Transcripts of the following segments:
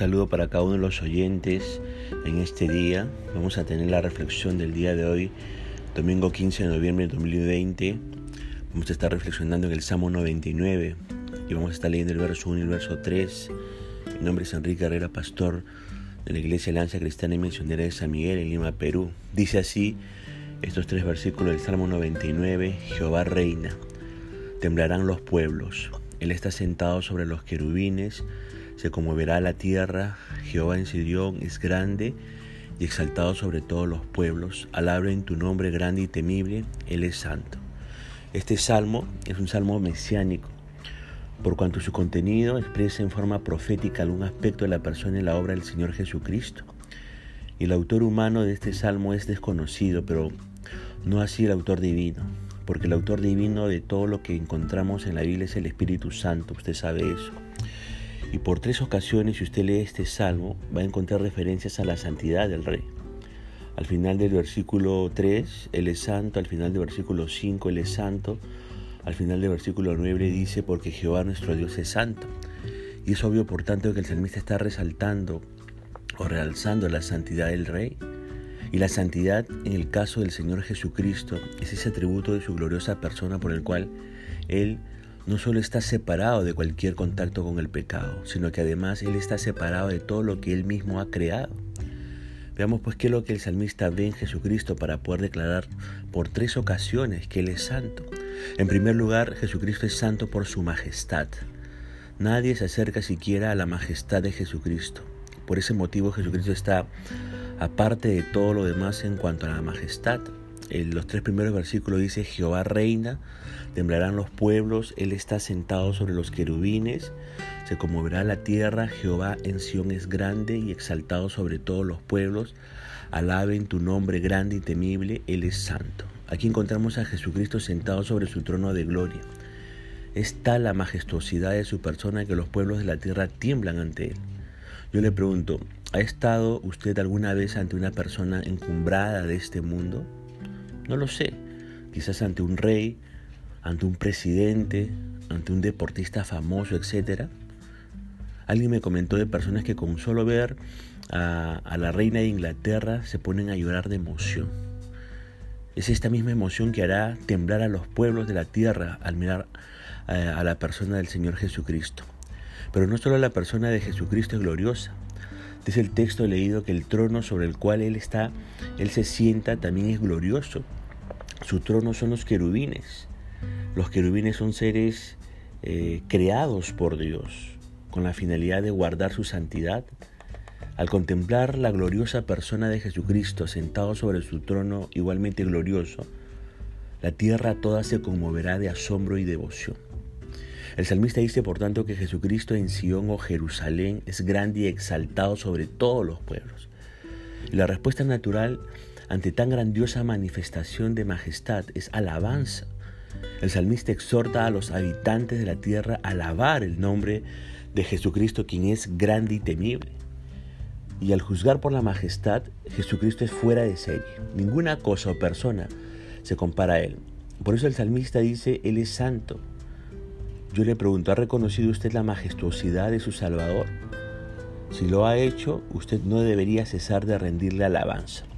saludo para cada uno de los oyentes en este día. Vamos a tener la reflexión del día de hoy, domingo 15 de noviembre de 2020. Vamos a estar reflexionando en el Salmo 99 y vamos a estar leyendo el verso 1 y el verso 3. Mi nombre es Enrique Herrera, pastor de la Iglesia Lanza Cristiana y Misionera de San Miguel en Lima, Perú. Dice así estos tres versículos del Salmo 99, Jehová reina, temblarán los pueblos, Él está sentado sobre los querubines, se conmoverá la tierra, Jehová en Sidión es grande y exaltado sobre todos los pueblos, en tu nombre grande y temible, Él es santo. Este salmo es un salmo mesiánico, por cuanto su contenido expresa en forma profética algún aspecto de la persona y la obra del Señor Jesucristo. Y el autor humano de este salmo es desconocido, pero no así el autor divino, porque el autor divino de todo lo que encontramos en la Biblia es el Espíritu Santo, usted sabe eso. Y por tres ocasiones, si usted lee este salmo, va a encontrar referencias a la santidad del rey. Al final del versículo 3, Él es santo, al final del versículo 5, Él es santo, al final del versículo 9 dice, porque Jehová nuestro Dios es santo. Y es obvio, por tanto, que el salmista está resaltando o realzando la santidad del rey. Y la santidad, en el caso del Señor Jesucristo, es ese atributo de su gloriosa persona por el cual Él no solo está separado de cualquier contacto con el pecado, sino que además Él está separado de todo lo que Él mismo ha creado. Veamos pues qué es lo que el salmista ve en Jesucristo para poder declarar por tres ocasiones que Él es santo. En primer lugar, Jesucristo es santo por su majestad. Nadie se acerca siquiera a la majestad de Jesucristo. Por ese motivo Jesucristo está aparte de todo lo demás en cuanto a la majestad. En los tres primeros versículos dice, Jehová reina, temblarán los pueblos, Él está sentado sobre los querubines, se conmoverá la tierra, Jehová en Sión es grande y exaltado sobre todos los pueblos, alaben tu nombre grande y temible, Él es santo. Aquí encontramos a Jesucristo sentado sobre su trono de gloria. Es tal la majestuosidad de su persona que los pueblos de la tierra tiemblan ante Él. Yo le pregunto, ¿ha estado usted alguna vez ante una persona encumbrada de este mundo? No lo sé. Quizás ante un rey, ante un presidente, ante un deportista famoso, etc. Alguien me comentó de personas que con solo ver a, la reina de Inglaterra se ponen a llorar de emoción. Es esta misma emoción que hará temblar a los pueblos de la tierra al mirar a, eh, a la persona del Señor Jesucristo. Pero no solo la persona de Jesucristo es gloriosa, Dice el texto leído que el trono sobre el cual Él está, Él se sienta, también es glorioso. Su trono son los querubines. Los querubines son seres eh, creados por Dios con la finalidad de guardar su santidad. Al contemplar la gloriosa persona de Jesucristo sentado sobre su trono igualmente glorioso, la tierra toda se conmoverá de asombro y devoción. El salmista dice, por tanto, que Jesucristo en Sion o Jerusalén es grande y exaltado sobre todos los pueblos. Y la respuesta natural ante tan grandiosa manifestación de majestad es alabanza. El salmista exhorta a los habitantes de la tierra a alabar el nombre de Jesucristo, quien es grande y temible. Y al juzgar por la majestad, Jesucristo es fuera de serie. Ninguna cosa o persona se compara a Él. Por eso el salmista dice, Él es santo. Yo le pregunto, ¿ha reconocido usted la majestuosidad de su Salvador? Si lo ha hecho, usted no debería cesar de rendirle alabanza.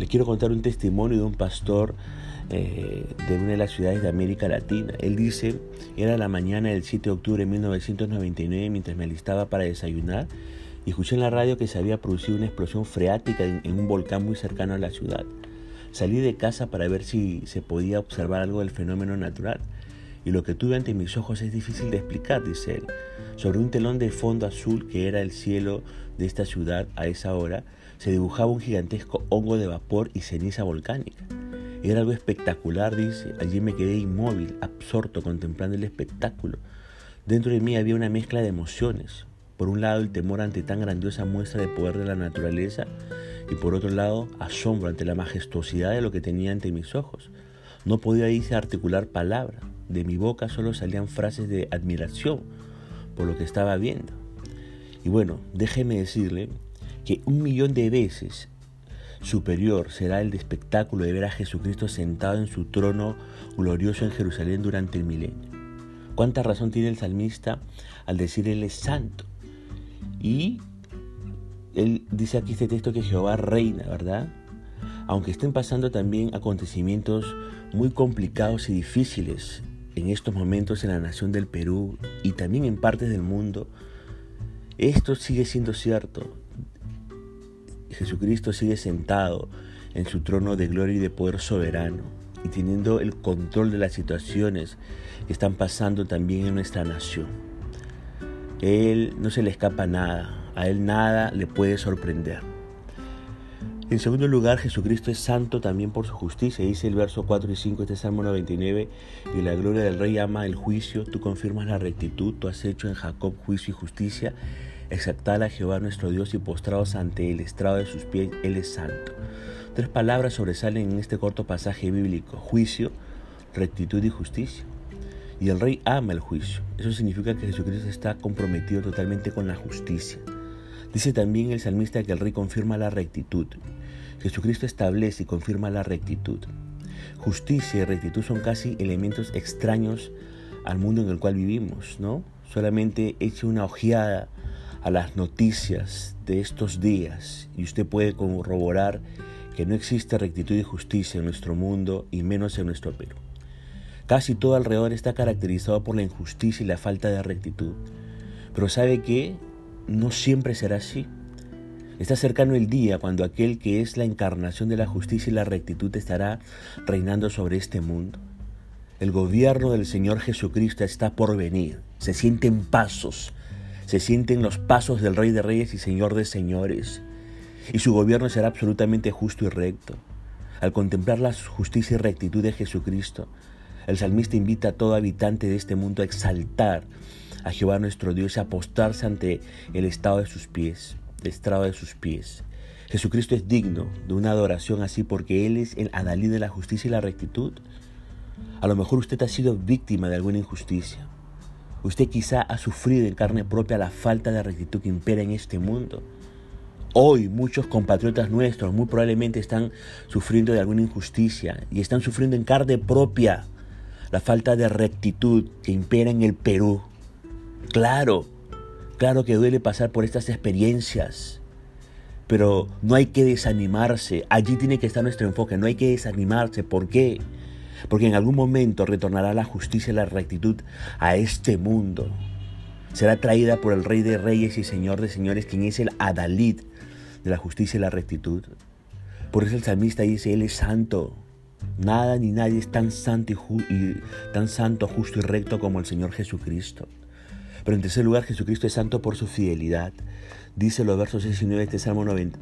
Le quiero contar un testimonio de un pastor eh, de una de las ciudades de América Latina. Él dice, era la mañana del 7 de octubre de 1999 mientras me alistaba para desayunar y escuché en la radio que se había producido una explosión freática en, en un volcán muy cercano a la ciudad. Salí de casa para ver si se podía observar algo del fenómeno natural y lo que tuve ante mis ojos es difícil de explicar, dice él. Sobre un telón de fondo azul que era el cielo de esta ciudad a esa hora, se dibujaba un gigantesco hongo de vapor y ceniza volcánica. Era algo espectacular, dice. Allí me quedé inmóvil, absorto, contemplando el espectáculo. Dentro de mí había una mezcla de emociones. Por un lado, el temor ante tan grandiosa muestra de poder de la naturaleza y por otro lado, asombro ante la majestuosidad de lo que tenía ante mis ojos. No podía, dice, articular palabra. De mi boca solo salían frases de admiración por lo que estaba viendo. Y bueno, déjeme decirle que un millón de veces superior será el espectáculo de ver a Jesucristo sentado en su trono glorioso en Jerusalén durante el milenio. ¿Cuánta razón tiene el salmista al decir Él es santo? Y él dice aquí este texto que Jehová reina, ¿verdad? Aunque estén pasando también acontecimientos muy complicados y difíciles en estos momentos en la nación del Perú y también en partes del mundo, esto sigue siendo cierto. Jesucristo sigue sentado en su trono de gloria y de poder soberano y teniendo el control de las situaciones que están pasando también en nuestra nación. Él no se le escapa nada, a Él nada le puede sorprender. En segundo lugar, Jesucristo es santo también por su justicia. Dice el verso 4 y 5 de este Salmo 99, y la gloria del Rey ama el juicio, tú confirmas la rectitud, tú has hecho en Jacob juicio y justicia. Exaltad a Jehová nuestro Dios y postrados ante el estrado de sus pies, Él es santo. Tres palabras sobresalen en este corto pasaje bíblico, juicio, rectitud y justicia. Y el rey ama el juicio. Eso significa que Jesucristo está comprometido totalmente con la justicia. Dice también el salmista que el rey confirma la rectitud. Jesucristo establece y confirma la rectitud. Justicia y rectitud son casi elementos extraños al mundo en el cual vivimos, ¿no? Solamente eche una ojeada a las noticias de estos días y usted puede corroborar que no existe rectitud y justicia en nuestro mundo y menos en nuestro Perú. Casi todo alrededor está caracterizado por la injusticia y la falta de rectitud. Pero ¿sabe qué? No siempre será así. Está cercano el día cuando aquel que es la encarnación de la justicia y la rectitud estará reinando sobre este mundo. El gobierno del Señor Jesucristo está por venir. Se sienten pasos, se sienten los pasos del Rey de Reyes y Señor de Señores y su gobierno será absolutamente justo y recto. Al contemplar la justicia y rectitud de Jesucristo, el salmista invita a todo habitante de este mundo a exaltar a Jehová nuestro Dios y a postrarse ante el estado de sus pies, el estrado de sus pies. Jesucristo es digno de una adoración así porque Él es el adalí de la justicia y la rectitud. A lo mejor usted ha sido víctima de alguna injusticia. Usted quizá ha sufrido en carne propia la falta de rectitud que impera en este mundo. Hoy muchos compatriotas nuestros muy probablemente están sufriendo de alguna injusticia y están sufriendo en carne propia la falta de rectitud que impera en el Perú. Claro, claro que duele pasar por estas experiencias, pero no hay que desanimarse. Allí tiene que estar nuestro enfoque, no hay que desanimarse. ¿Por qué? Porque en algún momento retornará la justicia y la rectitud a este mundo. Será traída por el Rey de Reyes y Señor de Señores, quien es el Adalid de la justicia y la rectitud. Por eso el salmista dice, Él es santo. Nada ni nadie es tan santo, y, tan santo, justo y recto como el Señor Jesucristo. Pero en tercer lugar, Jesucristo es santo por su fidelidad. Dice los versos 6 y 9 de este Salmo, 90,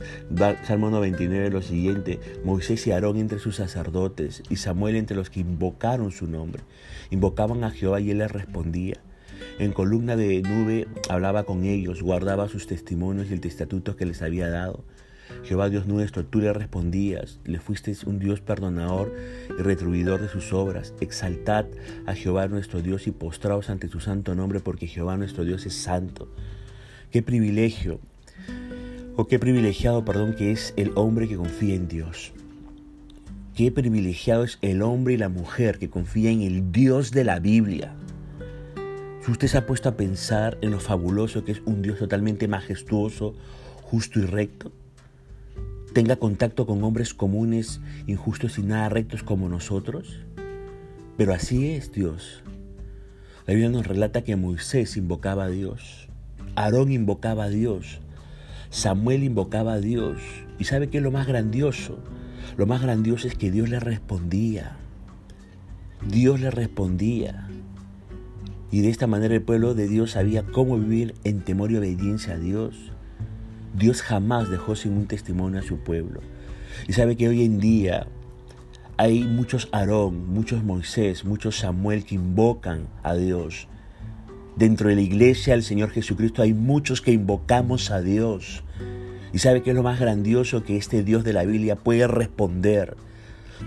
Salmo 99 lo siguiente, Moisés y Aarón entre sus sacerdotes y Samuel entre los que invocaron su nombre. Invocaban a Jehová y él les respondía. En columna de nube hablaba con ellos, guardaba sus testimonios y el estatuto que les había dado. Jehová Dios nuestro, tú le respondías, le fuiste un Dios perdonador y retribuidor de sus obras. Exaltad a Jehová nuestro Dios y postraos ante su santo nombre, porque Jehová nuestro Dios es santo. Qué privilegio, o qué privilegiado, perdón, que es el hombre que confía en Dios. Qué privilegiado es el hombre y la mujer que confía en el Dios de la Biblia. Si usted se ha puesto a pensar en lo fabuloso que es un Dios totalmente majestuoso, justo y recto, tenga contacto con hombres comunes, injustos y nada rectos como nosotros. Pero así es Dios. La Biblia nos relata que Moisés invocaba a Dios, Aarón invocaba a Dios, Samuel invocaba a Dios. ¿Y sabe qué es lo más grandioso? Lo más grandioso es que Dios le respondía. Dios le respondía. Y de esta manera el pueblo de Dios sabía cómo vivir en temor y obediencia a Dios. Dios jamás dejó sin un testimonio a su pueblo. Y sabe que hoy en día hay muchos Aarón, muchos Moisés, muchos Samuel que invocan a Dios. Dentro de la iglesia del Señor Jesucristo hay muchos que invocamos a Dios. Y sabe que es lo más grandioso que este Dios de la Biblia puede responder.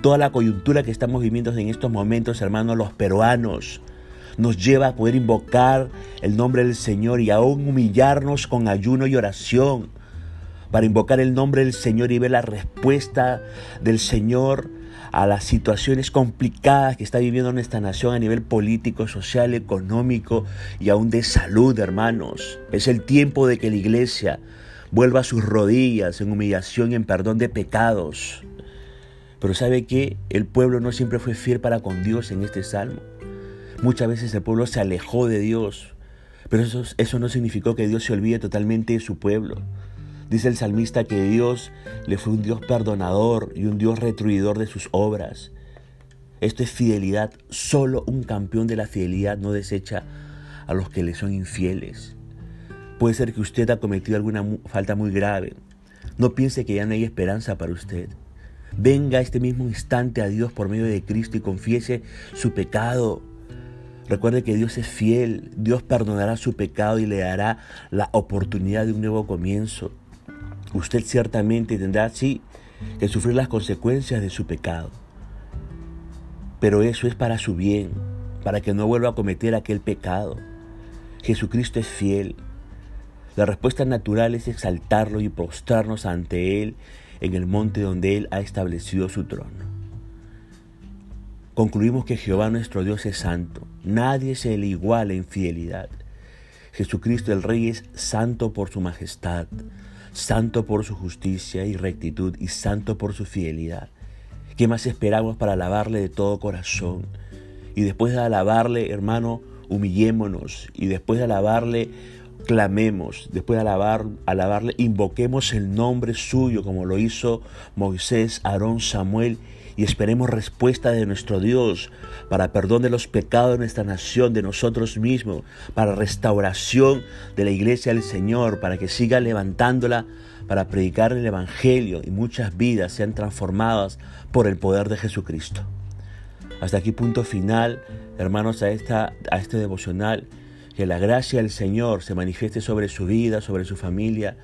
Toda la coyuntura que estamos viviendo en estos momentos, hermanos, los peruanos, nos lleva a poder invocar el nombre del Señor y aún humillarnos con ayuno y oración para invocar el nombre del Señor y ver la respuesta del Señor a las situaciones complicadas que está viviendo nuestra nación a nivel político, social, económico y aún de salud, hermanos. Es el tiempo de que la iglesia vuelva a sus rodillas en humillación y en perdón de pecados. Pero ¿sabe que El pueblo no siempre fue fiel para con Dios en este salmo. Muchas veces el pueblo se alejó de Dios, pero eso, eso no significó que Dios se olvide totalmente de su pueblo. Dice el salmista que Dios le fue un Dios perdonador y un Dios retruidor de sus obras. Esto es fidelidad. Solo un campeón de la fidelidad no desecha a los que le son infieles. Puede ser que usted ha cometido alguna falta muy grave. No piense que ya no hay esperanza para usted. Venga este mismo instante a Dios por medio de Cristo y confiese su pecado. Recuerde que Dios es fiel, Dios perdonará su pecado y le dará la oportunidad de un nuevo comienzo. Usted ciertamente tendrá, sí, que sufrir las consecuencias de su pecado. Pero eso es para su bien, para que no vuelva a cometer aquel pecado. Jesucristo es fiel. La respuesta natural es exaltarlo y postrarnos ante Él en el monte donde Él ha establecido su trono. Concluimos que Jehová nuestro Dios es santo. Nadie se le iguala en fidelidad. Jesucristo el Rey es santo por su majestad santo por su justicia y rectitud y santo por su fidelidad. ¿Qué más esperamos para alabarle de todo corazón? Y después de alabarle, hermano, humillémonos. Y después de alabarle, clamemos. Después de alabar, alabarle, invoquemos el nombre suyo, como lo hizo Moisés, Aarón, Samuel y esperemos respuesta de nuestro Dios para perdón de los pecados de nuestra nación, de nosotros mismos, para restauración de la iglesia del Señor, para que siga levantándola, para predicar el Evangelio y muchas vidas sean transformadas por el poder de Jesucristo. Hasta aquí punto final, hermanos, a, esta, a este devocional. Que la gracia del Señor se manifieste sobre su vida, sobre su familia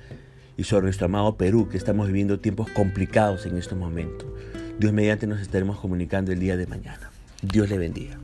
y sobre nuestro amado Perú, que estamos viviendo tiempos complicados en estos momentos. Dios mediante nos estaremos comunicando el día de mañana. Dios le bendiga.